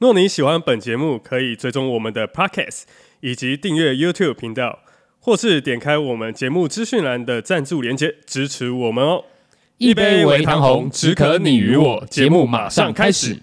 若你喜欢本节目，可以追踪我们的 Podcast 以及订阅 YouTube 频道，或是点开我们节目资讯栏的赞助连接支持我们哦。一杯为唐红，只可你与我。节目马上开始。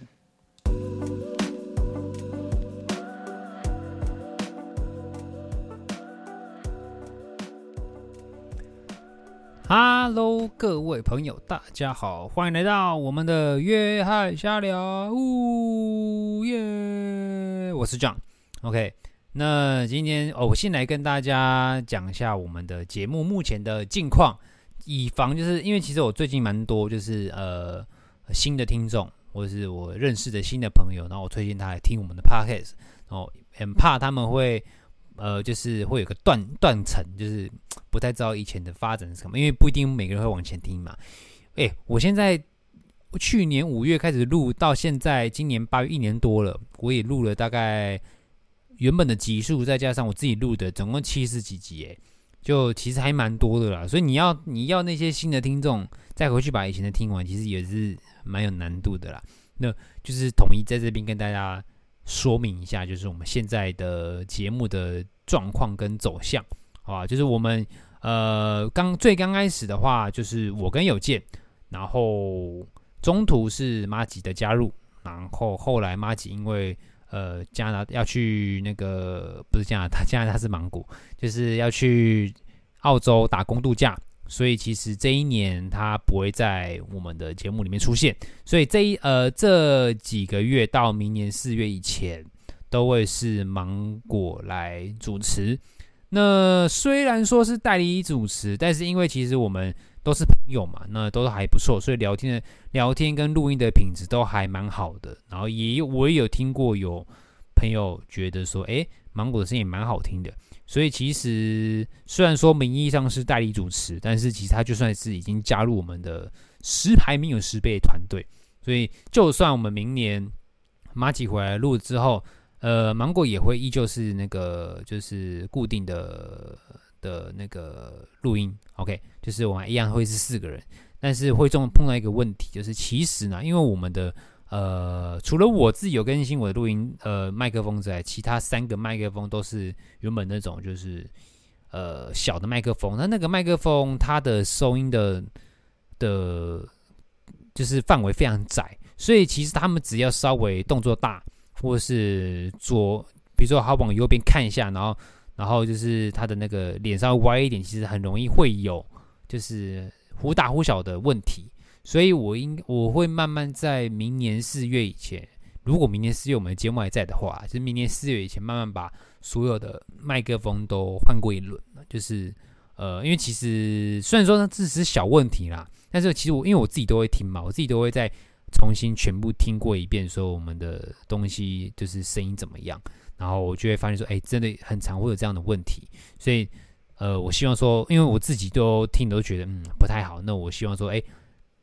Hello，各位朋友，大家好，欢迎来到我们的约翰瞎聊，呜耶！我是 John。OK，那今天哦，我先来跟大家讲一下我们的节目目前的近况，以防就是因为其实我最近蛮多就是呃新的听众，或者是我认识的新的朋友，然后我推荐他来听我们的 Podcast，然后很怕他们会。呃，就是会有个断断层，就是不太知道以前的发展是什么，因为不一定每个人会往前听嘛。诶，我现在去年五月开始录，到现在今年八月一年多了，我也录了大概原本的集数，再加上我自己录的，总共七十几集，诶，就其实还蛮多的啦。所以你要你要那些新的听众再回去把以前的听完，其实也是蛮有难度的啦。那就是统一在这边跟大家。说明一下，就是我们现在的节目的状况跟走向，好吧？就是我们呃刚最刚开始的话，就是我跟有健，然后中途是麻吉的加入，然后后来麻吉因为呃加拿要去那个不是加拿大，加拿大是芒果，就是要去澳洲打工度假。所以其实这一年他不会在我们的节目里面出现，所以这一呃这几个月到明年四月以前都会是芒果来主持。那虽然说是代理主持，但是因为其实我们都是朋友嘛，那都还不错，所以聊天的聊天跟录音的品质都还蛮好的。然后也我也有听过有朋友觉得说，诶，芒果的声音蛮好听的。所以其实虽然说名义上是代理主持，但是其实他就算是已经加入我们的十排名有十倍团队。所以就算我们明年马吉回来录之后，呃，芒果也会依旧是那个就是固定的的那个录音。OK，就是我们一样会是四个人，但是会中碰到一个问题，就是其实呢，因为我们的。呃，除了我自己有更新我的录音呃麦克风之外，其他三个麦克风都是原本那种就是呃小的麦克风。那那个麦克风它的收音的的，就是范围非常窄，所以其实他们只要稍微动作大，或是左，比如说他往右边看一下，然后然后就是他的那个脸稍微歪一点，其实很容易会有就是忽大忽小的问题。所以，我应我会慢慢在明年四月以前，如果明年四月我们的节目还在的话，就是明年四月以前，慢慢把所有的麦克风都换过一轮。就是，呃，因为其实虽然说这只是小问题啦，但是其实我因为我自己都会听嘛，我自己都会在重新全部听过一遍，说我们的东西就是声音怎么样，然后我就会发现说，哎，真的很常会有这样的问题。所以，呃，我希望说，因为我自己都听都觉得嗯不太好，那我希望说，哎。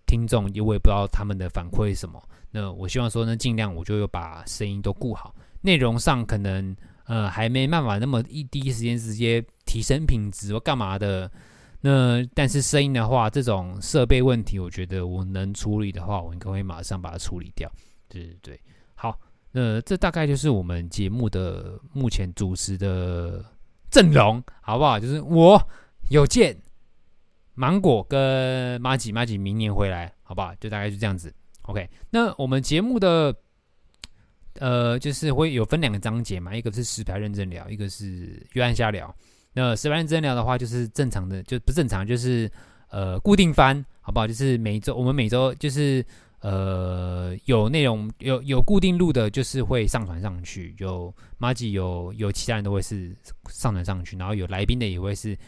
听众，因为不知道他们的反馈是什么。那我希望说呢，尽量我就把声音都顾好。内容上可能呃还没办法那么一第一时间直接提升品质或干嘛的。那但是声音的话，这种设备问题，我觉得我能处理的话，我应该会马上把它处理掉。对对对，好，那这大概就是我们节目的目前主持的阵容，好不好？就是我有健。芒果跟马吉，马吉明年回来，好不好？就大概是这样子。OK，那我们节目的呃，就是会有分两个章节嘛，一个是实牌认真聊，一个是约翰瞎聊。那十排认真聊的话，就是正常的，就不正常，就是呃固定番，好不好？就是每周我们每周就是呃有内容有有固定录的，就是会上传上去。有马吉有有其他人都会是上传上去，然后有来宾的也会是。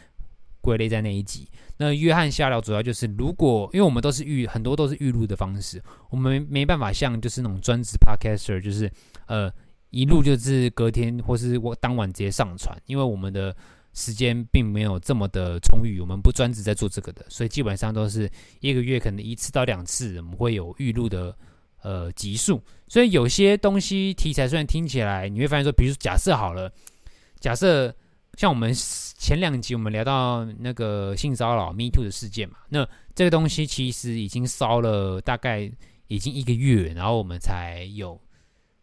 归类在那一集。那约翰瞎聊主要就是，如果因为我们都是预很多都是预录的方式，我们没办法像就是那种专职 podcaster，就是呃一录就是隔天或是我当晚直接上传，因为我们的时间并没有这么的充裕，我们不专职在做这个的，所以基本上都是一个月可能一次到两次，我们会有预录的呃集数。所以有些东西题材虽然听起来你会发现说，比如说假设好了，假设。像我们前两集我们聊到那个性骚扰 Me Too 的事件嘛，那这个东西其实已经烧了大概已经一个月，然后我们才有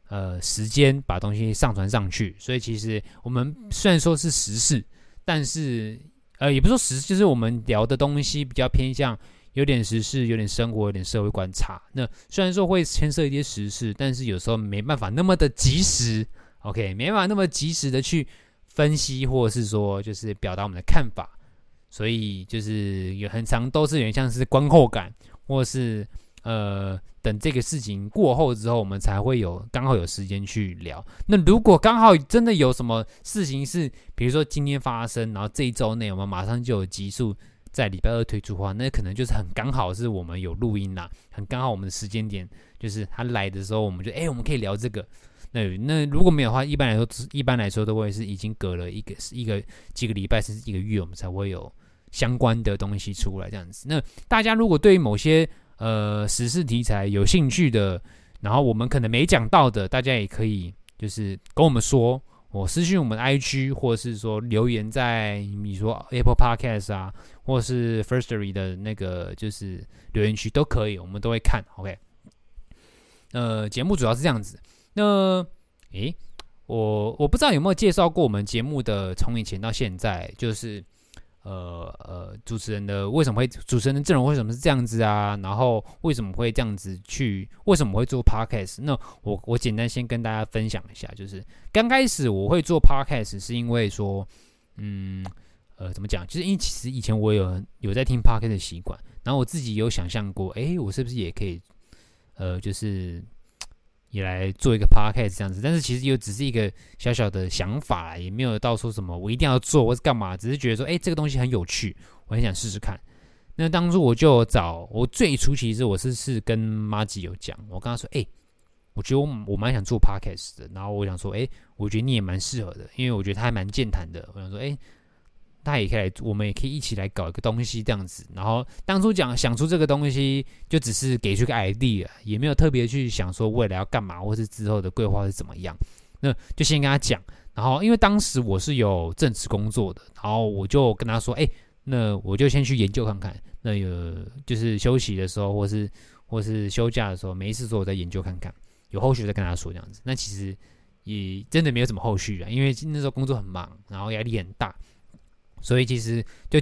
呃时间把东西上传上去。所以其实我们虽然说是时事，但是呃也不是说时事，就是我们聊的东西比较偏向有点时事、有点生活、有点社会观察。那虽然说会牵涉一些时事，但是有时候没办法那么的及时，OK，没办法那么及时的去。分析或者是说，就是表达我们的看法，所以就是有很长都是有点像是观后感，或是呃等这个事情过后之后，我们才会有刚好有时间去聊。那如果刚好真的有什么事情是，比如说今天发生，然后这一周内我们马上就有集数在礼拜二推出的话，那可能就是很刚好是我们有录音啦，很刚好我们的时间点就是他来的时候，我们就哎、我们可以聊这个。那那如果没有的话，一般来说，一般来说都会是已经隔了一个一个几个礼拜甚至一个月，我们才会有相关的东西出来这样子。那大家如果对于某些呃时事题材有兴趣的，然后我们可能没讲到的，大家也可以就是跟我们说，我私信我们 IG，或者是说留言在你说 Apple Podcast 啊，或是 Firstory 的那个就是留言区都可以，我们都会看。OK，呃，节目主要是这样子。那，诶，我我不知道有没有介绍过我们节目的从以前到现在，就是，呃呃，主持人的为什么会主持人的阵容为什么是这样子啊？然后为什么会这样子去？为什么会做 podcast？那我我简单先跟大家分享一下，就是刚开始我会做 podcast 是因为说，嗯，呃，怎么讲？就是因为其实以前我有有在听 podcast 的习惯，然后我自己有想象过，诶，我是不是也可以，呃，就是。也来做一个 podcast 这样子，但是其实又只是一个小小的想法，也没有到说什么我一定要做或是干嘛，只是觉得说，哎，这个东西很有趣，我很想试试看。那当初我就找我最初其实我是是跟妈吉有讲，我跟他说，哎，我觉得我我蛮想做 podcast 的，然后我想说，哎，我觉得你也蛮适合的，因为我觉得他还蛮健谈的，我想说，哎。他也可以来，我们也可以一起来搞一个东西这样子。然后当初讲想出这个东西，就只是给出个 idea，也没有特别去想说未来要干嘛，或是之后的规划是怎么样。那就先跟他讲。然后因为当时我是有正职工作的，然后我就跟他说：“哎，那我就先去研究看看。那有就是休息的时候，或是或是休假的时候，没事做我再研究看看。有后续再跟他说这样子。那其实也真的没有什么后续啊，因为那时候工作很忙，然后压力很大。”所以其实就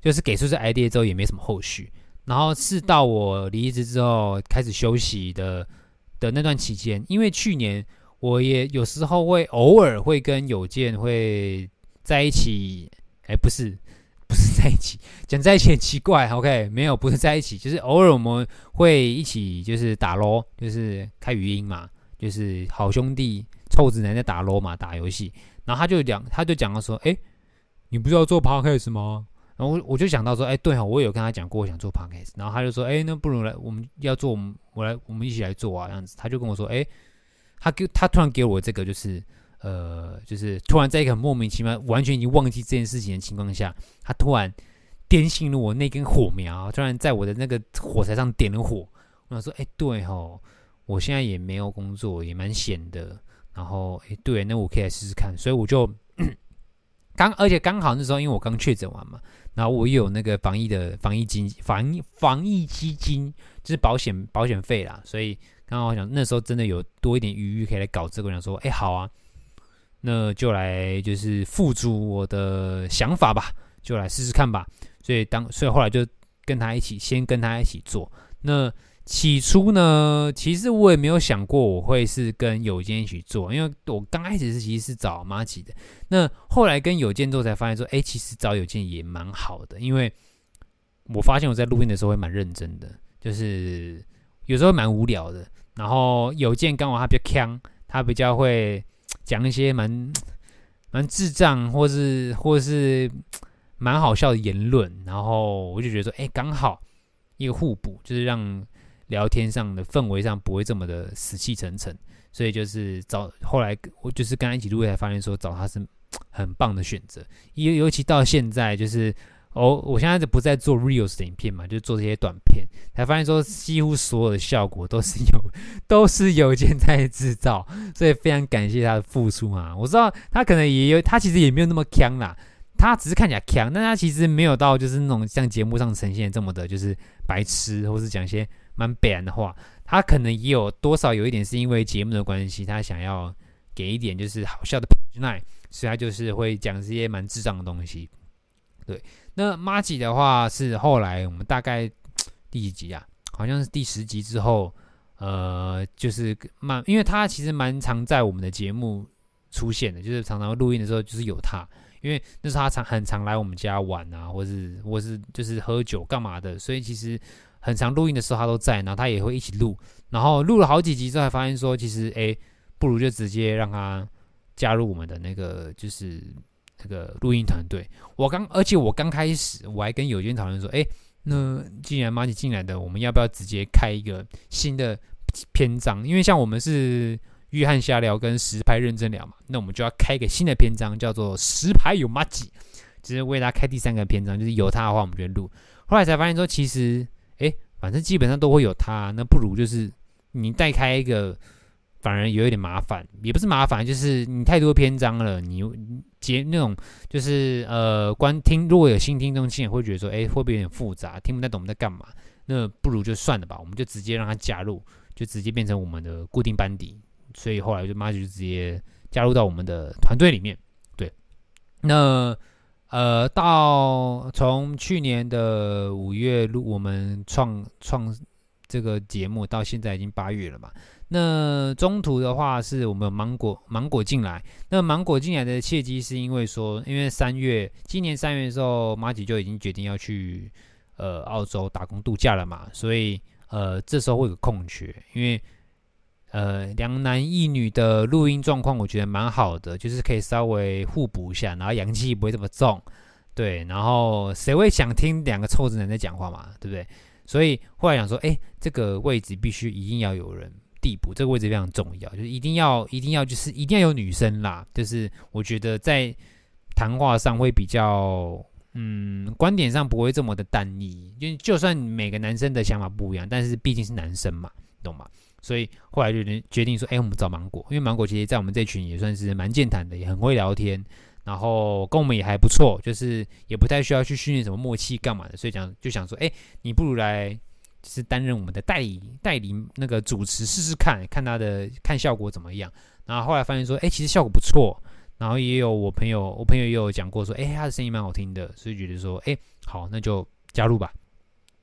就是给出这 idea 之后也没什么后续，然后是到我离职之后开始休息的的那段期间，因为去年我也有时候会偶尔会跟有健会在一起，哎，不是不是在一起，讲在一起很奇怪，OK，没有不是在一起，就是偶尔我们会一起就是打 LOL，就是开语音嘛，就是好兄弟臭直男在打 LOL 嘛，打游戏，然后他就讲他就讲到说，哎。你不是要做 podcast 吗？然后我就想到说，哎，对哈，我有跟他讲过，我想做 podcast。然后他就说，哎，那不如来，我们要做，我们我来，我们一起来做啊，这样子。他就跟我说，哎，他给他突然给我这个，就是呃，就是突然在一个很莫名其妙、完全已经忘记这件事情的情况下，他突然点醒了我那根火苗，突然在我的那个火柴上点了火。我想说，哎，对哈，我现在也没有工作，也蛮闲的。然后，哎，对，那我可以来试试看。所以我就。刚而且刚好那时候，因为我刚确诊完嘛，然后我又有那个防疫的防疫金防疫防疫基金，就是保险保险费啦，所以刚好想那时候真的有多一点余裕可以来搞这个，想说，哎，好啊，那就来就是付诸我的想法吧，就来试试看吧。所以当所以后来就跟他一起，先跟他一起做那。起初呢，其实我也没有想过我会是跟有健一起做，因为我刚开始是其实是找妈吉的。那后来跟有健之后才发现说，哎，其实找有健也蛮好的，因为我发现我在录音的时候会蛮认真的，就是有时候蛮无聊的。然后有健刚好他比较锵，他比较会讲一些蛮 蛮智障或是或是 蛮好笑的言论，然后我就觉得说，哎，刚好一个互补，就是让聊天上的氛围上不会这么的死气沉沉，所以就是找后来我就是跟他一起录，才发现说找他是很棒的选择，尤尤其到现在就是。哦，我现在就不再做 reels 的影片嘛，就做这些短片，才发现说几乎所有的效果都是有，都是有件在制造，所以非常感谢他的付出啊！我知道他可能也有，他其实也没有那么强啦，他只是看起来强，但他其实没有到就是那种像节目上呈现这么的，就是白痴，或是讲一些蛮北烂的话，他可能也有多少有一点是因为节目的关系，他想要给一点就是好笑的无奈所以他就是会讲这些蛮智障的东西，对。那麻吉的话是后来我们大概第几集啊？好像是第十集之后，呃，就是蛮，因为他其实蛮常在我们的节目出现的，就是常常录音的时候就是有他，因为那时候他常很常来我们家玩啊，或是或是就是喝酒干嘛的，所以其实很常录音的时候他都在，然后他也会一起录，然后录了好几集之后才发现说，其实哎，不如就直接让他加入我们的那个就是。这个录音团队，我刚，而且我刚开始我还跟友军讨论说，哎，那既然麻吉进来的，我们要不要直接开一个新的篇章？因为像我们是约翰瞎聊跟实拍认真聊嘛，那我们就要开一个新的篇章，叫做实拍有麻吉，就是为他开第三个篇章，就是有他的话，我们就录。后来才发现说，其实，哎，反正基本上都会有他，那不如就是你带开一个。反而有一点麻烦，也不是麻烦，就是你太多篇章了，你接那种就是呃，观听如果有新听众进来会觉得说，哎，会不会有点复杂，听不太懂我们在干嘛？那不如就算了吧，我们就直接让他加入，就直接变成我们的固定班底。所以后来就妈就直接加入到我们的团队里面。对，那呃，到从去年的五月录我们创创这个节目到现在已经八月了嘛。那中途的话，是我们芒果芒果进来。那芒果进来的契机是因为说，因为三月今年三月的时候，马吉就已经决定要去呃澳洲打工度假了嘛，所以呃这时候会有个空缺，因为呃两男一女的录音状况我觉得蛮好的，就是可以稍微互补一下，然后阳气不会这么重，对，然后谁会想听两个臭直男在讲话嘛，对不对？所以后来想说，哎，这个位置必须一定要有人。递补这个位置非常重要，就是一定要一定要就是一定要有女生啦，就是我觉得在谈话上会比较嗯观点上不会这么的单一，就就算每个男生的想法不一样，但是毕竟是男生嘛，懂吗？所以后来就决定说，哎，我们找芒果，因为芒果其实在我们这群也算是蛮健谈的，也很会聊天，然后跟我们也还不错，就是也不太需要去训练什么默契干嘛的，所以讲就想说，哎，你不如来。就是担任我们的代理代理那个主持试试看看他的看效果怎么样，然后后来发现说，哎，其实效果不错，然后也有我朋友我朋友也有讲过说，哎，他的声音蛮好听的，所以觉得说，哎，好，那就加入吧，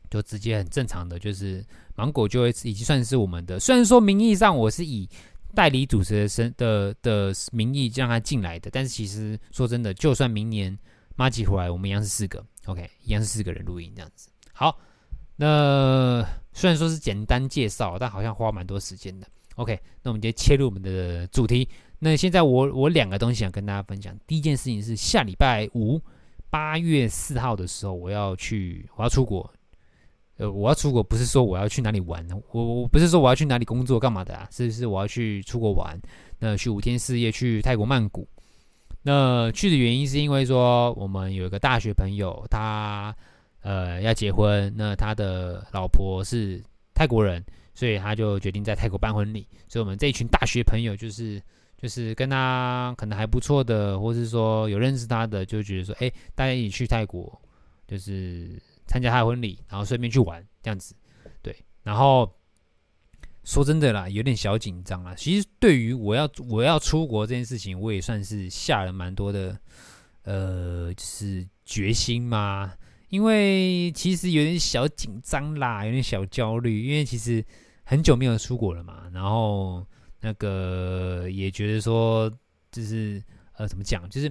就直接很正常的就是芒果就会已经算是我们的，虽然说名义上我是以代理主持的身的的名义让他进来的，但是其实说真的，就算明年麻吉回来，我们一样是四个，OK，一样是四个人录音这样子，好。那虽然说是简单介绍，但好像花蛮多时间的。OK，那我们直接切入我们的主题。那现在我我两个东西想跟大家分享。第一件事情是下礼拜五八月四号的时候，我要去，我要出国。呃，我要出国不是说我要去哪里玩，我我不是说我要去哪里工作干嘛的啊，是是我要去出国玩。那去五天四夜去泰国曼谷。那去的原因是因为说我们有一个大学朋友，他。呃，要结婚，那他的老婆是泰国人，所以他就决定在泰国办婚礼。所以，我们这一群大学朋友，就是就是跟他可能还不错的，或是说有认识他的，就觉得说，哎，大家一起去泰国，就是参加他的婚礼，然后顺便去玩这样子。对，然后说真的啦，有点小紧张啦。其实，对于我要我要出国这件事情，我也算是下了蛮多的，呃，就是决心嘛。因为其实有点小紧张啦，有点小焦虑，因为其实很久没有出国了嘛，然后那个也觉得说，就是呃，怎么讲，就是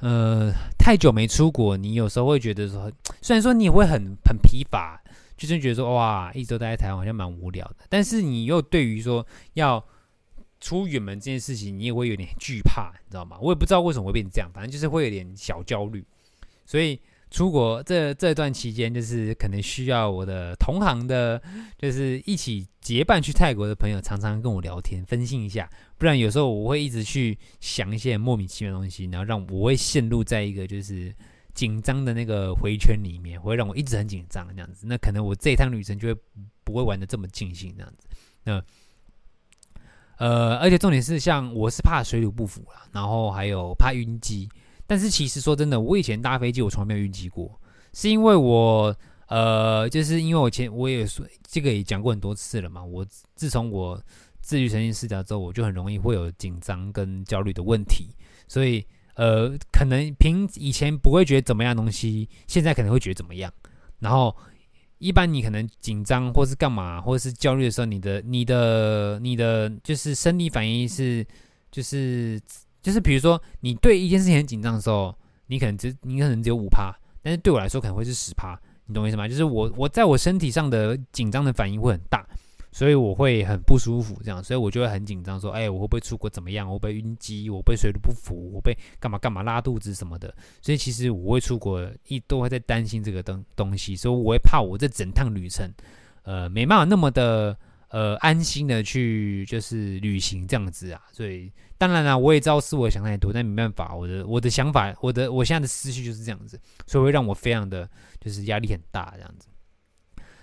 呃，太久没出国，你有时候会觉得说，虽然说你也会很很疲乏，就是觉得说，哇，一周待在台湾好像蛮无聊的，但是你又对于说要出远门这件事情，你也会有点惧怕，你知道吗？我也不知道为什么会变成这样，反正就是会有点小焦虑。所以出国这这段期间，就是可能需要我的同行的，就是一起结伴去泰国的朋友，常常跟我聊天，分析一下。不然有时候我会一直去想一些莫名其妙的东西，然后让我会陷入在一个就是紧张的那个回圈里面，会让我一直很紧张这样子。那可能我这一趟旅程就会不会玩的这么尽兴这样子。那呃，而且重点是，像我是怕水土不服啦，然后还有怕晕机。但是其实说真的，我以前搭飞机我从来没有晕机过，是因为我呃，就是因为我前我也说这个也讲过很多次了嘛。我自从我自愈神经失调之后，我就很容易会有紧张跟焦虑的问题，所以呃，可能凭以前不会觉得怎么样东西，现在可能会觉得怎么样。然后一般你可能紧张或是干嘛，或者是焦虑的时候，你的你的你的就是生理反应是就是就是比如说你对一件事情很紧张的时候，你可能只你可能只有五趴，但是对我来说可能会是十趴，你懂我意思吗？就是我我在我身体上的紧张的反应会很大。所以我会很不舒服，这样，所以我就会很紧张，说，哎，我会不会出国怎么样？我会不会晕机？我会不会水土不服？我被干嘛干嘛拉肚子什么的？所以其实我会出国，一都会在担心这个东东西，所以我会怕我这整趟旅程，呃，没办法那么的呃安心的去就是旅行这样子啊。所以当然了，我也知道是我想太多，但没办法，我的我的想法，我的我现在的思绪就是这样子，所以会让我非常的就是压力很大这样子。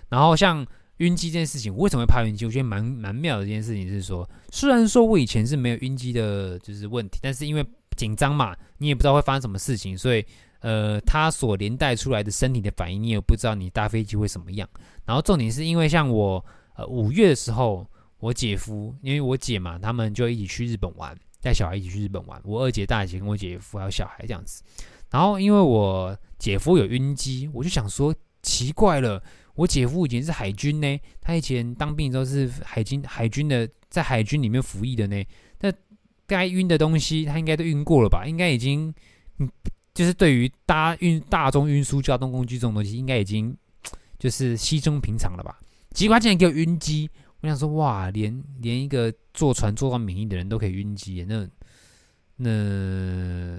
然后像。晕机这件事情，我为什么会怕晕机？我觉得蛮蛮妙的一件事情是说，虽然说我以前是没有晕机的，就是问题，但是因为紧张嘛，你也不知道会发生什么事情，所以呃，它所连带出来的身体的反应，你也不知道你搭飞机会什么样。然后重点是因为像我呃五月的时候，我姐夫因为我姐嘛，他们就一起去日本玩，带小孩一起去日本玩，我二姐、大姐跟我姐夫还有小孩这样子。然后因为我姐夫有晕机，我就想说奇怪了。我姐夫以前是海军呢，他以前当兵的时候是海军，海军的在海军里面服役的呢。那该晕的东西他应该都晕过了吧？应该已经，就是对于搭运大众运输交通工具这种东西，应该已经 就是稀松平常了吧？结果他竟然给我晕机，我想说哇，连连一个坐船坐到免疫的人都可以晕机，那那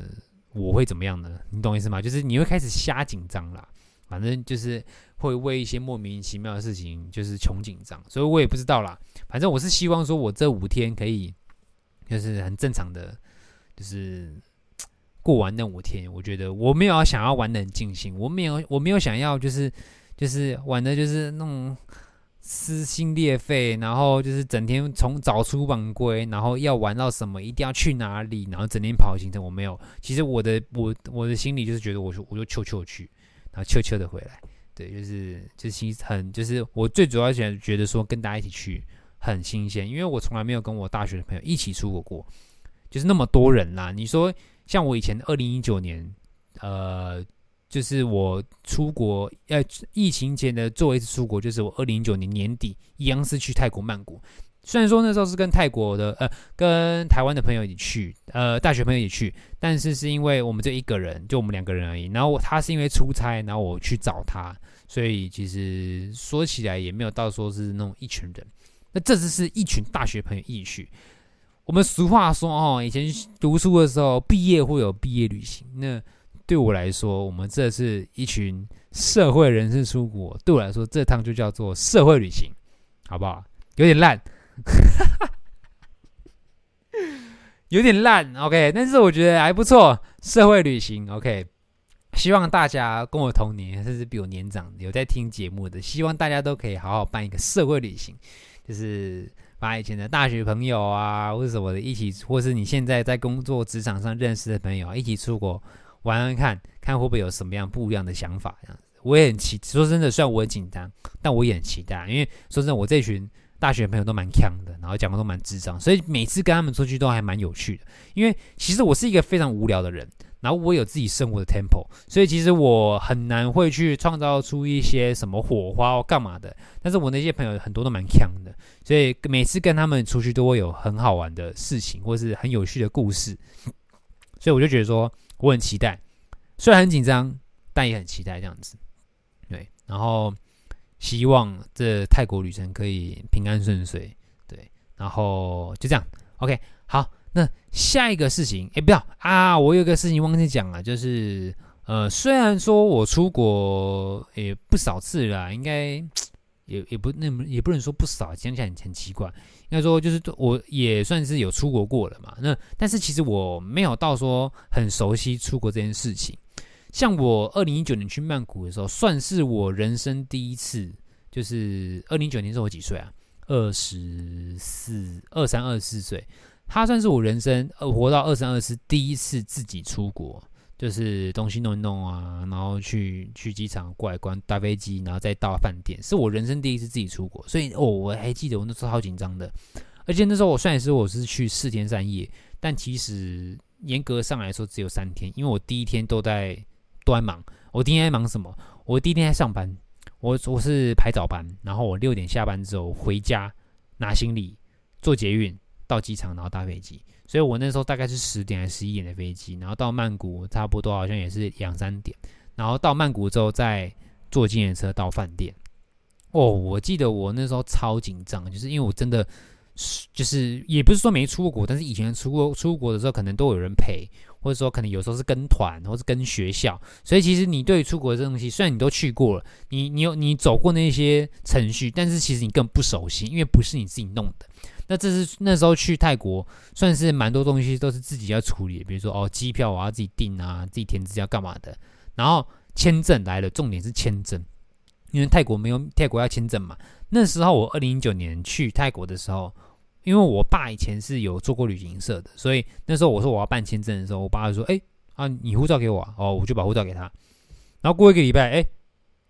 我会怎么样呢？你懂意思吗？就是你会开始瞎紧张啦。反正就是会为一些莫名其妙的事情就是穷紧张，所以我也不知道啦。反正我是希望说，我这五天可以就是很正常的，就是过完那五天。我觉得我没有想要玩得很尽兴，我没有我没有想要就是就是玩的就是那种撕心裂肺，然后就是整天从早出晚归，然后要玩到什么一定要去哪里，然后整天跑行程。我没有，其实我的我我的心里就是觉得我就我就悄悄去。然后悄悄的回来，对，就是就是很就是我最主要想觉得说跟大家一起去很新鲜，因为我从来没有跟我大学的朋友一起出国过，就是那么多人啦。你说像我以前二零一九年，呃，就是我出国，呃，疫情前的最后一次出国，就是我二零一九年年底一样是去泰国曼谷。虽然说那时候是跟泰国的呃，跟台湾的朋友一起去，呃，大学朋友一起去，但是是因为我们这一个人，就我们两个人而已。然后他是因为出差，然后我去找他，所以其实说起来也没有到说是那种一群人。那这次是一群大学朋友一起去。我们俗话说哦，以前读书的时候，毕业会有毕业旅行。那对我来说，我们这是一群社会人士出国，对我来说，这趟就叫做社会旅行，好不好？有点烂。有点烂，OK，但是我觉得还不错。社会旅行，OK，希望大家跟我同年，甚至比我年长，有在听节目的，希望大家都可以好好办一个社会旅行，就是把以前的大学朋友啊，或者什么的一起，或是你现在在工作职场上认识的朋友，一起出国玩玩看，看会不会有什么样不一样的想法。这样子，我也很期，说真的，虽然我很紧张，但我也很期待，因为说真的，我这群。大学朋友都蛮强的，然后讲话都蛮智障，所以每次跟他们出去都还蛮有趣的。因为其实我是一个非常无聊的人，然后我有自己生活的 tempo，所以其实我很难会去创造出一些什么火花或干嘛的。但是我那些朋友很多都蛮强的，所以每次跟他们出去都会有很好玩的事情，或是很有趣的故事。所以我就觉得说我很期待，虽然很紧张，但也很期待这样子。对，然后。希望这泰国旅程可以平安顺遂，对，然后就这样，OK，好，那下一个事情，哎，不要啊，我有个事情忘记讲了，就是呃，虽然说我出国也不少次了，应该也也不那么也不能说不少，讲起来很很奇怪。应该说就是我也算是有出国过了嘛。那但是其实我没有到说很熟悉出国这件事情。像我二零一九年去曼谷的时候，算是我人生第一次。就是二零一九年是我几岁啊？二十四、二三、二四岁。他算是我人生呃活到二三、二四第一次自己出国。就是东西弄一弄啊，然后去去机场过来关搭飞机，然后再到饭店，是我人生第一次自己出国，所以哦，我还记得我那时候好紧张的，而且那时候我算是我是去四天三夜，但其实严格上来说只有三天，因为我第一天都在都在忙，我第一天在忙什么？我第一天在上班，我我是排早班，然后我六点下班之后回家拿行李，坐捷运到机场，然后搭飞机。所以我那时候大概是十点还是十一点的飞机，然后到曼谷差不多好像也是两三点，然后到曼谷之后再坐计程车到饭店。哦，我记得我那时候超紧张，就是因为我真的是就是也不是说没出过国，但是以前出国出国的时候可能都有人陪，或者说可能有时候是跟团，或是跟学校，所以其实你对出国这东西，虽然你都去过了，你你有你走过那些程序，但是其实你更不熟悉，因为不是你自己弄的。那这是那时候去泰国，算是蛮多东西都是自己要处理，比如说哦，机票我要自己订啊，自己填资料干嘛的。然后签证来了，重点是签证，因为泰国没有泰国要签证嘛。那时候我二零一九年去泰国的时候，因为我爸以前是有做过旅行社的，所以那时候我说我要办签证的时候，我爸就说：“哎啊，你护照给我。”哦，我就把护照给他。然后过一个礼拜，哎，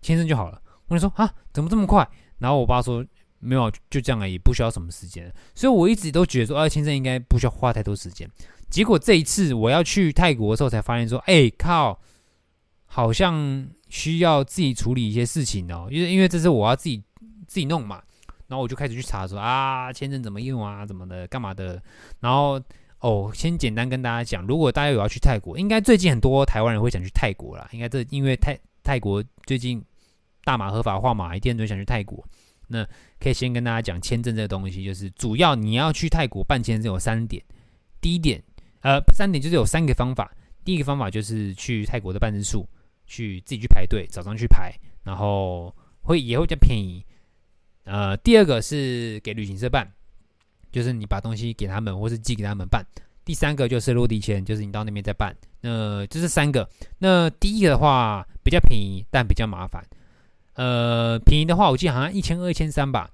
签证就好了。我就说啊，怎么这么快？然后我爸说。没有，就这样而已，不需要什么时间。所以我一直都觉得说，啊，签证应该不需要花太多时间。结果这一次我要去泰国的时候，才发现说，哎靠，好像需要自己处理一些事情哦。因为因为这是我要自己自己弄嘛。然后我就开始去查说，啊，签证怎么用啊，怎么的，干嘛的。然后哦，先简单跟大家讲，如果大家有要去泰国，应该最近很多台湾人会想去泰国啦。应该这因为泰泰国最近大马合法化嘛，一定都想去泰国。那可以先跟大家讲签证这个东西，就是主要你要去泰国办签证有三点。第一点，呃，三点就是有三个方法。第一个方法就是去泰国的办事处去自己去排队，早上去排，然后会也会比较便宜。呃，第二个是给旅行社办，就是你把东西给他们，或是寄给他们办。第三个就是落地签，就是你到那边再办。那这是三个。那第一个的话比较便宜，但比较麻烦。呃，便宜的话，我记得好像一千二、一千三吧。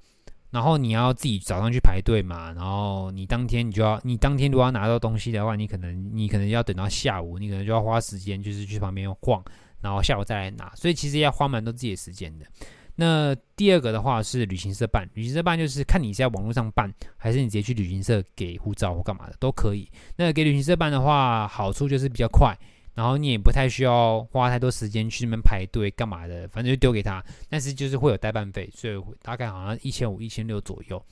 然后你要自己早上去排队嘛，然后你当天你就要，你当天如果要拿到东西的话，你可能你可能要等到下午，你可能就要花时间，就是去旁边逛，然后下午再来拿。所以其实要花蛮多自己的时间的。那第二个的话是旅行社办，旅行社办就是看你是在网络上办，还是你直接去旅行社给护照或干嘛的都可以。那给旅行社办的话，好处就是比较快。然后你也不太需要花太多时间去那边排队干嘛的，反正就丢给他。但是就是会有代办费，所以大概好像一千五、一千六左右。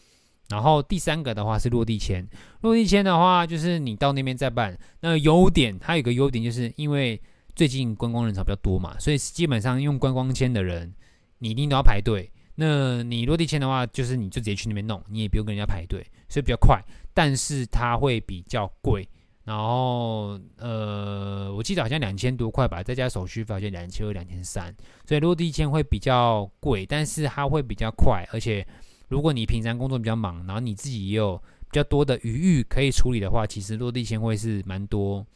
然后第三个的话是落地签，落地签的话就是你到那边再办。那优点，它有个优点就是因为最近观光人潮比较多嘛，所以基本上用观光签的人，你一定都要排队。那你落地签的话，就是你就直接去那边弄，你也不用跟人家排队，所以比较快。但是它会比较贵。然后，呃，我记得好像两千多块吧，再加手续费好像两千二、两千三，所以落地签会比较贵，但是它会比较快，而且如果你平常工作比较忙，然后你自己也有比较多的余裕可以处理的话，其实落地签会是蛮多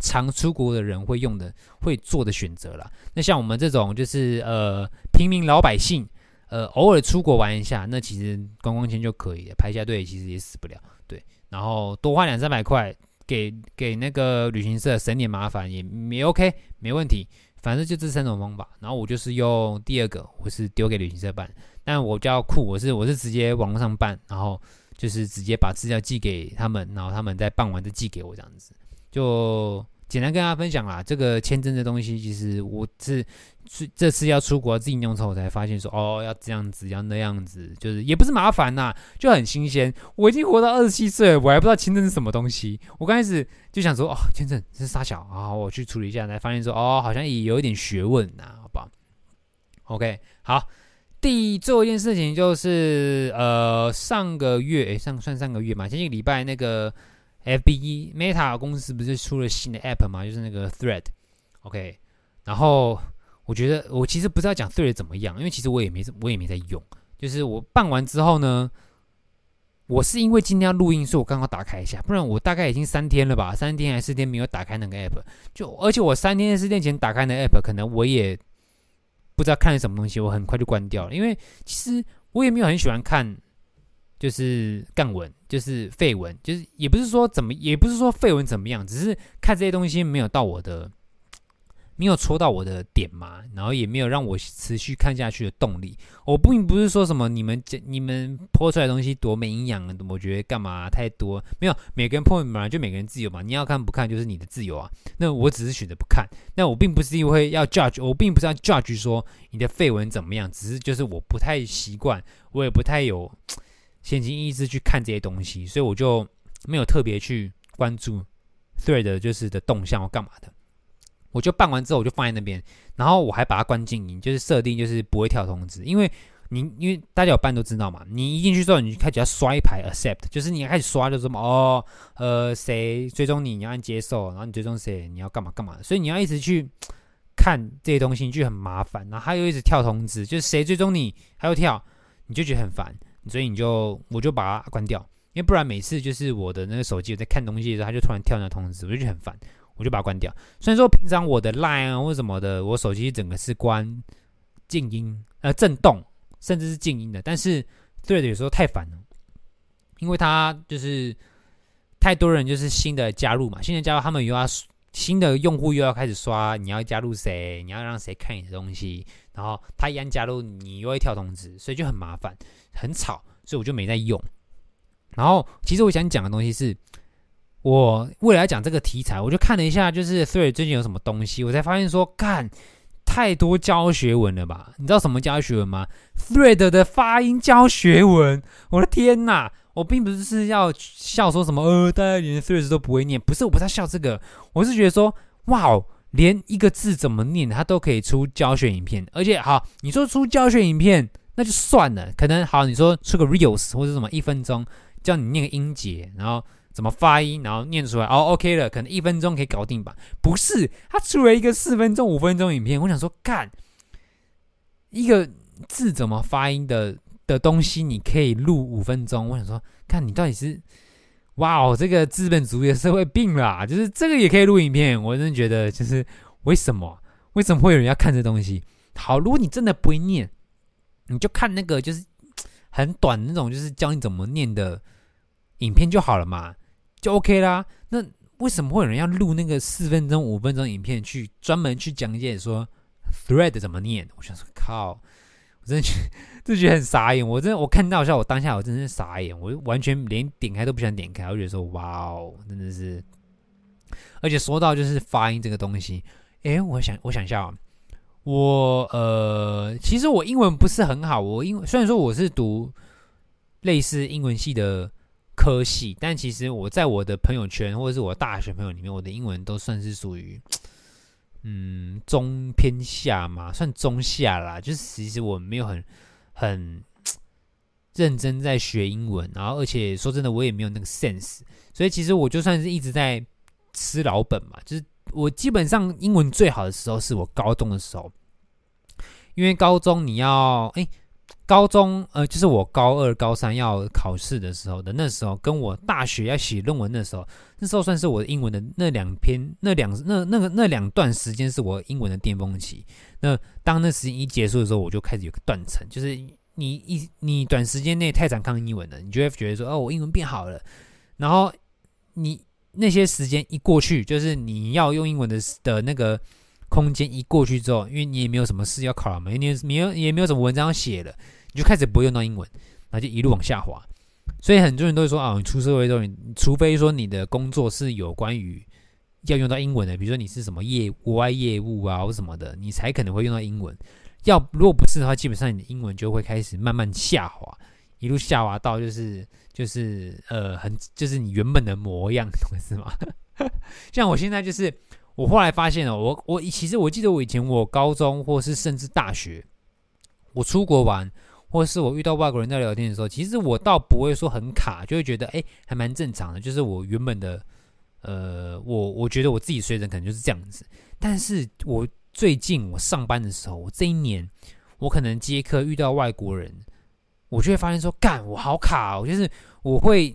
常出国的人会用的、会做的选择啦。那像我们这种就是呃平民老百姓，呃偶尔出国玩一下，那其实观光签就可以了，排下队其实也死不了，对，然后多花两三百块。给给那个旅行社省点麻烦也没 OK 没问题，反正就这三种方法。然后我就是用第二个，我是丢给旅行社办，但我比较酷，我是我是直接网络上办，然后就是直接把资料寄给他们，然后他们再办完再寄给我这样子，就。简单跟大家分享啦，这个签证的东西，其实我是这次要出国自己弄之后，我才发现说，哦，要这样子，要那样子，就是也不是麻烦呐，就很新鲜。我已经活到二十七岁，我还不知道签证是什么东西。我刚开始就想说，哦，签证是杀小啊，我去处理一下，才发现说，哦，好像也有一点学问呐，好吧？OK，好，第最后一件事情就是，呃，上个月，诶，上算上个月嘛，前几个礼拜那个。F B Meta 公司不是出了新的 App 吗？就是那个 Thread，OK，、然后我觉得我其实不知道讲 Thread 怎么样，因为其实我也没我也没在用。就是我办完之后呢，我是因为今天要录音，所以我刚好打开一下，不然我大概已经三天了吧，三天还是四天没有打开那个 app。就而且我三天四天前打开那个 app，可能我也不知道看什么东西，我很快就关掉了。因为其实我也没有很喜欢看，就是干文，就是废文，就是也不是说怎么，也不是说废文怎么样，只是看这些东西没有到我的。没有戳到我的点嘛，然后也没有让我持续看下去的动力。我并不是说什么你们讲你们泼出来的东西多没营养，我觉得干嘛太多没有。每个人泼嘛，就每个人自由嘛，你要看不看就是你的自由啊。那我只是选择不看。那我并不是因为要 judge，我并不是要 judge 说你的废文怎么样，只是就是我不太习惯，我也不太有闲情逸致去看这些东西，所以我就没有特别去关注 thread 就是的动向或干嘛的。我就办完之后，我就放在那边，然后我还把它关静音，就是设定就是不会跳通知，因为你因为大家有办都知道嘛，你一进去之后，你就开始要刷一排 accept，就是你开始刷就什么哦，呃，谁追踪你，你要按接受，然后你追踪谁，你要干嘛干嘛，所以你要一直去看这些东西，就很麻烦，然后他又一直跳通知，就是谁追踪你，还要跳，你就觉得很烦，所以你就我就把它关掉，因为不然每次就是我的那个手机我在看东西的时候，它就突然跳那通知，我就觉得很烦。我就把它关掉。虽然说平常我的 Line 啊或什么的，我手机整个是关静音，呃，震动，甚至是静音的。但是 Thread 有时候太烦了，因为它就是太多人就是新的加入嘛，新的加入他们又要新的用户又要开始刷，你要加入谁，你要让谁看你的东西，然后他一按加入，你又会跳通知，所以就很麻烦，很吵，所以我就没在用。然后其实我想讲的东西是。我为了要讲这个题材，我就看了一下，就是 Thread 最近有什么东西，我才发现说，干太多教学文了吧？你知道什么教学文吗？Thread 的发音教学文，我的天哪！我并不是要笑说什么，呃，大家连 Thread 都不会念，不是，我不是要笑这个，我是觉得说，哇哦，连一个字怎么念，它都可以出教学影片，而且好，你说出教学影片那就算了，可能好，你说出个 Reels 或者什么一分钟，叫你念个音节，然后。怎么发音，然后念出来哦，OK 了，可能一分钟可以搞定吧？不是，他出了一个四分钟、五分钟影片，我想说，干一个字怎么发音的的东西，你可以录五分钟？我想说，看你到底是哇哦，这个资本主义的社会病啦，就是这个也可以录影片，我真的觉得就是为什么？为什么会有人要看这东西？好，如果你真的不会念，你就看那个就是很短那种，就是教你怎么念的影片就好了嘛。就 OK 啦。那为什么会有人要录那个四分钟、五分钟影片去专门去讲解说 thread 怎么念？我想说，靠！真的觉得，就觉得很傻眼。我真的，我看到的时候，我当下我真的是傻眼，我完全连点开都不想点开。我觉得说，哇哦，真的是。而且说到就是发音这个东西，诶，我想，我想一下啊，我呃，其实我英文不是很好。我英虽然说我是读类似英文系的。科系，但其实我在我的朋友圈或者是我大学朋友里面，我的英文都算是属于，嗯，中偏下嘛，算中下啦。就是其实我没有很很认真在学英文，然后而且说真的，我也没有那个 sense，所以其实我就算是一直在吃老本嘛。就是我基本上英文最好的时候是我高中的时候，因为高中你要哎。高中呃，就是我高二、高三要考试的时候的那时候，跟我大学要写论文的时候，那时候算是我英文的那两篇、那两那那个那两段时间是我英文的巅峰期。那当那时间一结束的时候，我就开始有个断层，就是你一你短时间内太常看英文了，你就会觉得说哦，我英文变好了。然后你那些时间一过去，就是你要用英文的的那个。空间一过去之后，因为你也没有什么事要考了嘛，因为你没有也没有什么文章要写了，你就开始不用到英文，然后就一路往下滑。所以很多人都会说啊，你出社会之后，除非说你的工作是有关于要用到英文的，比如说你是什么业国外业务啊或什么的，你才可能会用到英文。要如果不是的话，基本上你的英文就会开始慢慢下滑，一路下滑到就是就是呃很就是你原本的模样，懂是吗？像我现在就是。我后来发现了，我我其实我记得我以前我高中或是甚至大学，我出国玩，或是我遇到外国人在聊天的时候，其实我倒不会说很卡，就会觉得哎，还蛮正常的。就是我原本的，呃，我我觉得我自己水准可能就是这样子。但是我最近我上班的时候，我这一年我可能接客遇到外国人，我就会发现说，干，我好卡哦，就是我会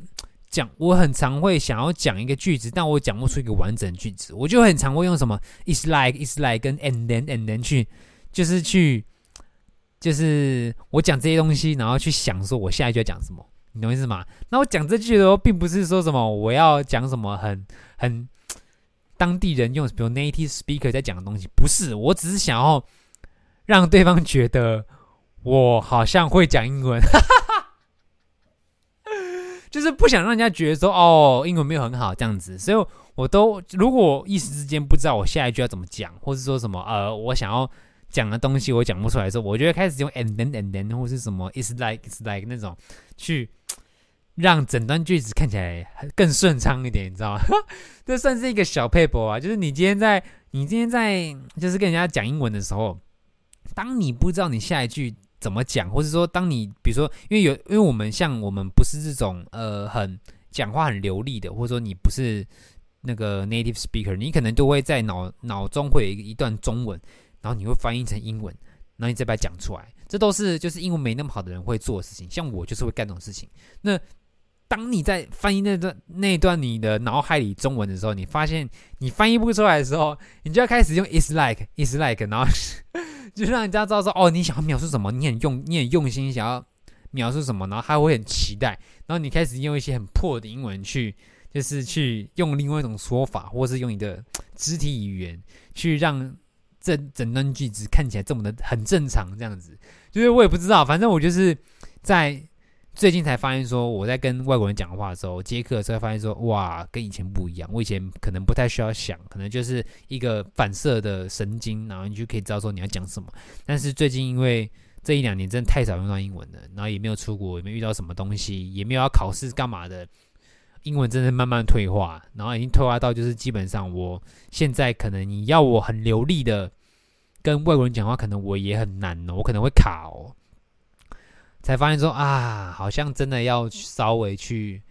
讲，我很常会想要讲一个句子，但我讲不出一个完整的句子，我就很常会用什么 is like is like 跟 and then and then 去，就是去，就是我讲这些东西，然后去想说我下一句要讲什么。你懂意思吗？那我讲这句的时候，并不是说什么我要讲什么很很当地人用，比如 native speaker 在讲的东西，不是。我只是想要让对方觉得我好像会讲英文，就是不想让人家觉得说哦，英文没有很好这样子。所以我都如果一时之间不知道我下一句要怎么讲，或是说什么呃，我想要讲的东西我讲不出来的时候，我就会开始用 and then and then 或是什么 is like is like 那种去。让整段句子看起来更顺畅一点，你知道吗？这算是一个小撇步啊。就是你今天在，你今天在，就是跟人家讲英文的时候，当你不知道你下一句怎么讲，或者说当你比如说，因为有，因为我们像我们不是这种呃很讲话很流利的，或者说你不是那个 native speaker，你可能就会在脑脑中会有一一段中文，然后你会翻译成英文，然后你再把它讲出来。这都是就是英文没那么好的人会做的事情。像我就是会干这种事情。那当你在翻译那段那段你的脑海里中文的时候，你发现你翻译不出来的时候，你就要开始用 is like is like，然后 就让人家知道说，哦，你想要描述什么，你很用你很用心想要描述什么，然后他会很期待，然后你开始用一些很破的英文去，就是去用另外一种说法，或是用你的肢体语言去让这整段句子看起来这么的很正常，这样子，就是我也不知道，反正我就是在。最近才发现说，我在跟外国人讲话的时候，接客的时候发现说，哇，跟以前不一样。我以前可能不太需要想，可能就是一个反射的神经，然后你就可以知道说你要讲什么。但是最近因为这一两年真的太少用到英文了，然后也没有出国，也没遇到什么东西，也没有要考试干嘛的，英文真的慢慢退化，然后已经退化到就是基本上我现在可能你要我很流利的跟外国人讲话，可能我也很难哦，我可能会卡哦。才发现说啊，好像真的要稍微去，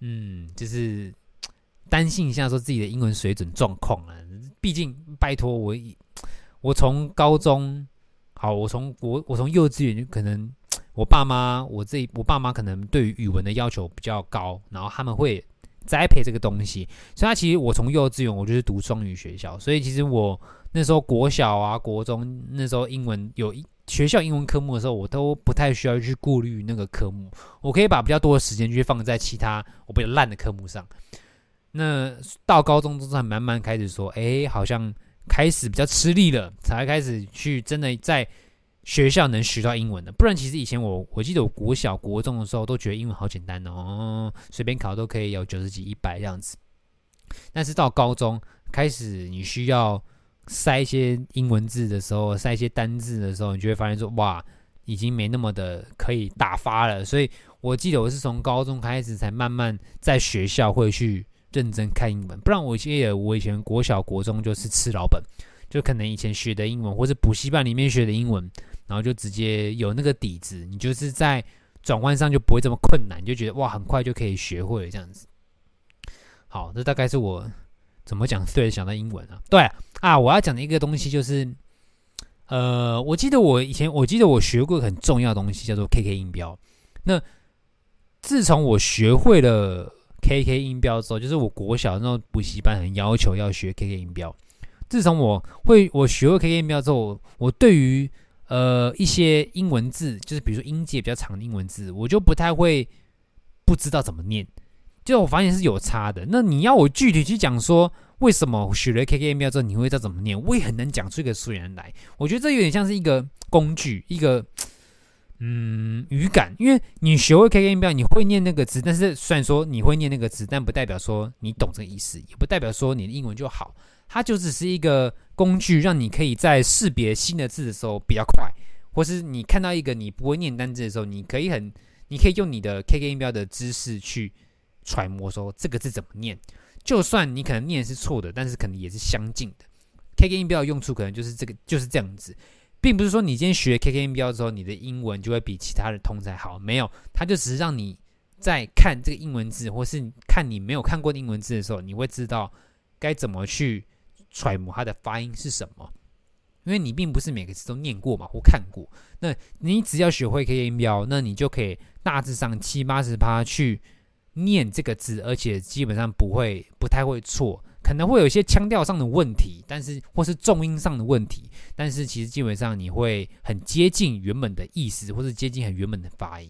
嗯，就是担心一下说自己的英文水准状况啊。毕竟，拜托我，我从高中好，我从我我从幼稚园就可能，我爸妈我这我爸妈可能对于语文的要求比较高，然后他们会栽培这个东西。所以，他其实我从幼稚园我就是读双语学校，所以其实我那时候国小啊、国中那时候英文有一。学校英文科目的时候，我都不太需要去顾虑那个科目，我可以把比较多的时间去放在其他我比较烂的科目上。那到高中之后，慢慢开始说，哎，好像开始比较吃力了，才开始去真的在学校能学到英文的。不然，其实以前我我记得我国小、国中的时候都觉得英文好简单哦，随便考都可以有九十几、一百这样子。但是到高中开始，你需要。塞一些英文字的时候，塞一些单字的时候，你就会发现说，哇，已经没那么的可以打发了。所以我记得我是从高中开始才慢慢在学校会去认真看英文，不然我记得我以前国小国中就是吃老本，就可能以前学的英文或是补习班里面学的英文，然后就直接有那个底子，你就是在转换上就不会这么困难，你就觉得哇，很快就可以学会了这样子。好，这大概是我。怎么讲？对，想到英文啊，对啊，我要讲的一个东西就是，呃，我记得我以前，我记得我学过很重要的东西，叫做 KK 音标。那自从我学会了 KK 音标之后，就是我国小那种补习班很要求要学 KK 音标。自从我会我学会 KK 音标之后，我对于呃一些英文字，就是比如说音节比较长的英文字，我就不太会不知道怎么念。就我发现是有差的。那你要我具体去讲说，为什么学了 KK 音标之后你会知道怎么念，我也很难讲出一个所以然来。我觉得这有点像是一个工具，一个嗯语感。因为你学会 KK 音标，你会念那个字，但是虽然说你会念那个字，但不代表说你懂这个意思，也不代表说你的英文就好。它就只是一个工具，让你可以在识别新的字的时候比较快，或是你看到一个你不会念单字的时候，你可以很，你可以用你的 KK 音标的知识去。揣摩说这个字怎么念，就算你可能念是错的，但是可能也是相近的。KK 音标的用处可能就是这个，就是这样子，并不是说你今天学 KK 音标之后，你的英文就会比其他的通才好，没有，它就只是让你在看这个英文字，或是看你没有看过的英文字的时候，你会知道该怎么去揣摩它的发音是什么。因为你并不是每个字都念过嘛或看过。那你只要学会 KK 音标，那你就可以大致上七八十趴去念这个字，而且基本上不会不太会错。可能会有一些腔调上的问题，但是或是重音上的问题，但是其实基本上你会很接近原本的意思，或是接近很原本的发音。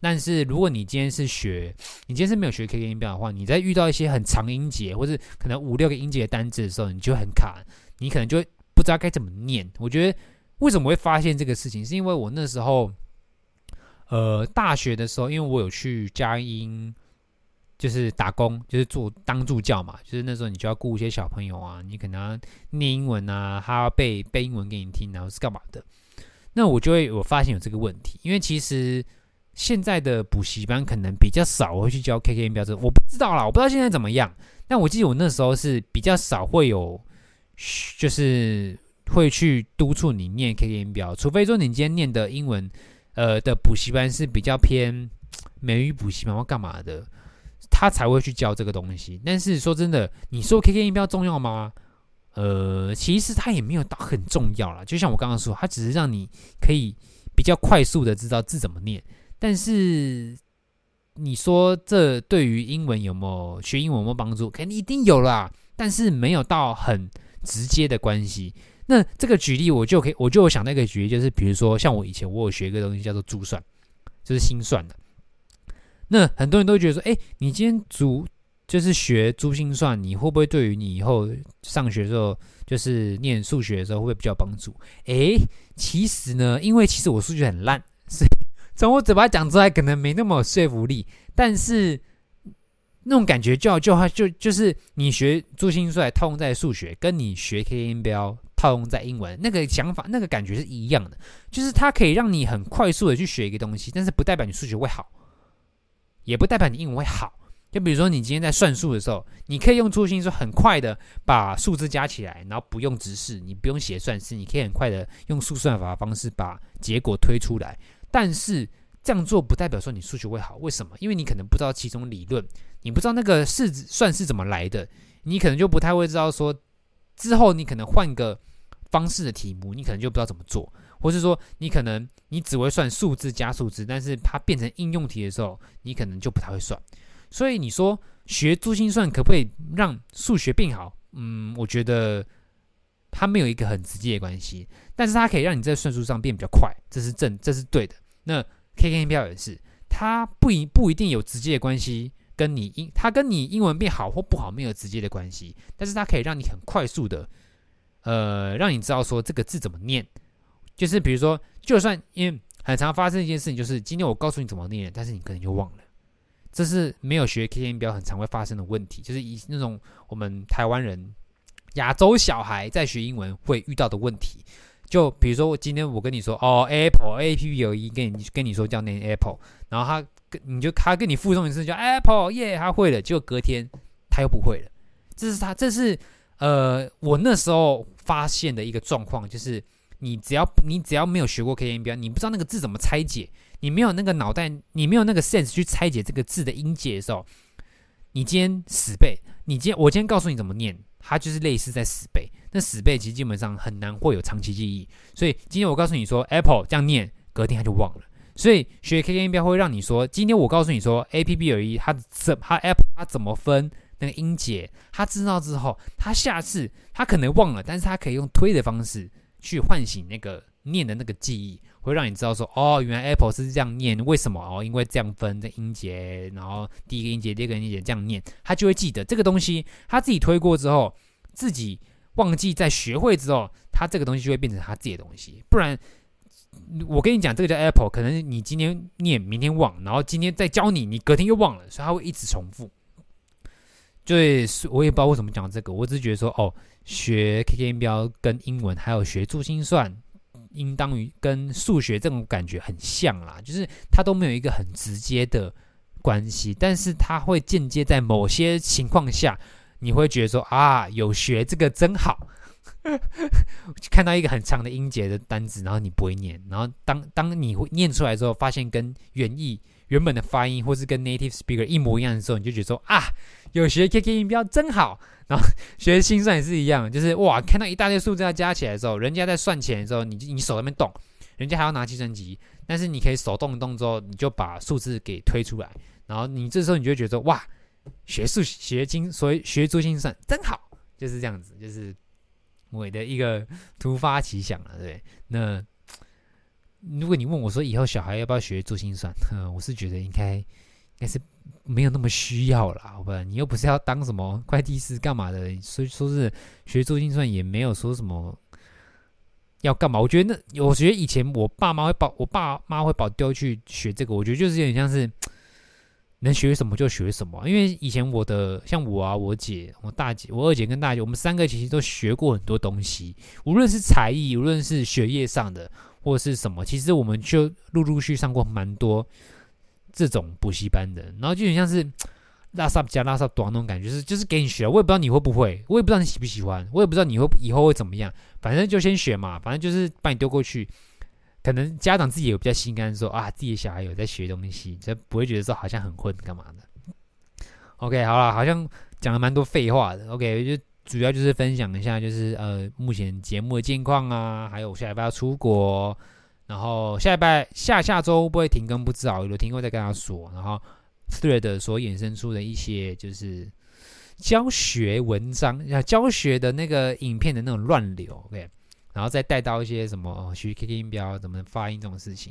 但是如果你今天是学，你今天是没有学 KK 音标的话，你在遇到一些很长音节，或是可能五六个音节的单字的时候，你就很卡，你可能就会不知道该怎么念。我觉得为什么会发现这个事情，是因为我那时候，呃，大学的时候，因为我有去佳音。就是打工，就是做当助教嘛。就是那时候你就要顾一些小朋友啊，你可能念英文啊，他要背背英文给你听，然后是干嘛的？那我就会我发现有这个问题，因为其实现在的补习班可能比较少会去教 KK 音标，这我不知道啦，我不知道现在怎么样。但我记得我那时候是比较少会有，就是会去督促你念 KK 音标，除非说你今天念的英文呃的补习班是比较偏美语补习班或干嘛的。他才会去教这个东西，但是说真的，你说 KK 音标重要吗？呃，其实它也没有到很重要啦。就像我刚刚说，它只是让你可以比较快速的知道字怎么念。但是你说这对于英文有没有学英文有没有帮助？肯定一定有啦，但是没有到很直接的关系。那这个举例，我就可以，我就想那个举例，就是比如说像我以前我有学一个东西叫做珠算，就是心算的。那很多人都觉得说，哎，你今天珠就是学珠心算，你会不会对于你以后上学的时候，就是念数学的时候，会不会比较帮助？哎，其实呢，因为其实我数学很烂，所以从我嘴巴讲出来可能没那么有说服力。但是那种感觉就就就就是你学珠心算套用在数学，跟你学 K 音标套用在英文，那个想法、那个感觉是一样的，就是它可以让你很快速的去学一个东西，但是不代表你数学会好。也不代表你英文会好，就比如说你今天在算数的时候，你可以用粗心说很快的把数字加起来，然后不用直式，你不用写算式，你可以很快的用速算法的方式把结果推出来。但是这样做不代表说你数学会好，为什么？因为你可能不知道其中理论，你不知道那个式子算式怎么来的，你可能就不太会知道说之后你可能换个方式的题目，你可能就不知道怎么做。或是说，你可能你只会算数字加数字，但是它变成应用题的时候，你可能就不太会算。所以你说学珠心算可不可以让数学变好？嗯，我觉得它没有一个很直接的关系，但是它可以让你在算术上变比较快，这是正，这是对的。那 KK 音标也是，它不一不一定有直接的关系，跟你英它跟你英文变好或不好没有直接的关系，但是它可以让你很快速的，呃，让你知道说这个字怎么念。就是比如说，就算因为很常发生一件事情，就是今天我告诉你怎么念，但是你可能就忘了。这是没有学 KK 音标很常会发生的问题，就是以那种我们台湾人、亚洲小孩在学英文会遇到的问题。就比如说，我今天我跟你说哦，Apple A P P 有一跟你跟你说叫念 Apple，然后他跟你就他跟你复诵一次叫 Apple，耶，他会了，结果隔天他又不会了。这是他，这是呃，我那时候发现的一个状况，就是。你只要你只要没有学过 KK 标，你不知道那个字怎么拆解，你没有那个脑袋，你没有那个 sense 去拆解这个字的音节的时候，你今天死背，你今天我今天告诉你怎么念，它就是类似在死背。那死背其实基本上很难会有长期记忆，所以今天我告诉你说 apple 这样念，隔天他就忘了。所以学 KK 标会让你说，今天我告诉你说 A P P 而已，它怎它 apple 它怎么分那个音节，他知道之后，他下次他可能忘了，但是他可以用推的方式。去唤醒那个念的那个记忆，会让你知道说，哦，原来 apple 是这样念，为什么哦？因为这样分的音节，然后第一个音节、第二个音节这样念，他就会记得这个东西。他自己推过之后，自己忘记再学会之后，他这个东西就会变成他自己的东西。不然，我跟你讲，这个叫 apple，可能你今天念，明天忘，然后今天再教你，你隔天又忘了，所以他会一直重复。对，我也不知道为什么讲这个，我只是觉得说，哦，学 KK 音标跟英文还有学珠心算，应当于跟数学这种感觉很像啦，就是它都没有一个很直接的关系，但是它会间接在某些情况下，你会觉得说啊，有学这个真好。看到一个很长的音节的单字，然后你不会念，然后当当你会念出来之后，发现跟原意。原本的发音或是跟 native speaker 一模一样的时候，你就觉得说啊，有学 KK 音标真好。然后学心算也是一样，就是哇，看到一大堆数字要加起来的时候，人家在算钱的时候，你你手在那边动，人家还要拿计算机，但是你可以手动一动之后，你就把数字给推出来。然后你这时候你就觉得哇，学数学精，所以学珠心算真好，就是这样子，就是我的一个突发奇想了，对。那如果你问我说以后小孩要不要学珠心算，我是觉得应该应该是没有那么需要啦，好吧？你又不是要当什么会计师干嘛的，所以说是学珠心算也没有说什么要干嘛。我觉得那我觉得以前我爸妈会把我爸妈会把我丢去学这个，我觉得就是有点像是。能学什么就学什么，因为以前我的像我啊，我姐、我大姐、我二姐跟大姐，我们三个其实都学过很多东西，无论是才艺，无论是学业上的，或者是什么，其实我们就陆陆续续上过蛮多这种补习班的，然后就很像是 拉萨加拉萨多那种感觉，就是就是给你学，我也不知道你会不会，我也不知道你喜不喜欢，我也不知道你会以后会怎么样，反正就先学嘛，反正就是把你丢过去。可能家长自己也比较心甘，说啊，自己的小孩有在学东西，就不会觉得说好像很混干嘛的。OK，好了，好像讲了蛮多废话的。OK，就主要就是分享一下，就是呃，目前节目的近况啊，还有我下礼拜要出国，然后下礼拜下下周会不会停更不知道，有停过再跟他说。然后 Thread 所衍生出的一些就是教学文章啊，教学的那个影片的那种乱流，OK。然后再带到一些什么哦，学 KK 音标怎么发音这种事情。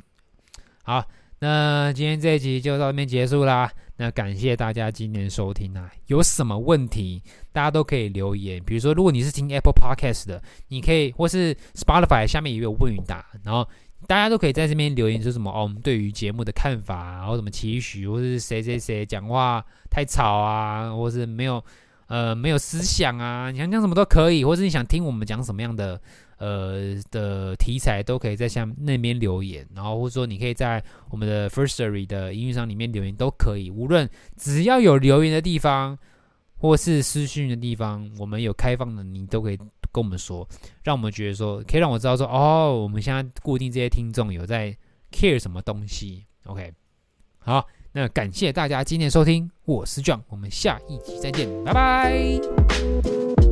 好，那今天这一集就到这边结束啦。那感谢大家今天收听啊，有什么问题大家都可以留言。比如说，如果你是听 Apple Podcast 的，你可以或是 Spotify 下面也有问与答，然后大家都可以在这边留言说什么哦，我们对于节目的看法，然后什么期许，或是谁谁谁讲话太吵啊，或是没有呃没有思想啊，你想讲什么都可以，或是你想听我们讲什么样的。呃的题材都可以在下那边留言，然后或者说你可以在我们的 Firstory 的音乐上里面留言都可以，无论只要有留言的地方或是私讯的地方，我们有开放的，你都可以跟我们说，让我们觉得说可以让我知道说哦，我们现在固定这些听众有在 care 什么东西。OK，好，那感谢大家今天收听，我是 John，我们下一集再见，拜拜。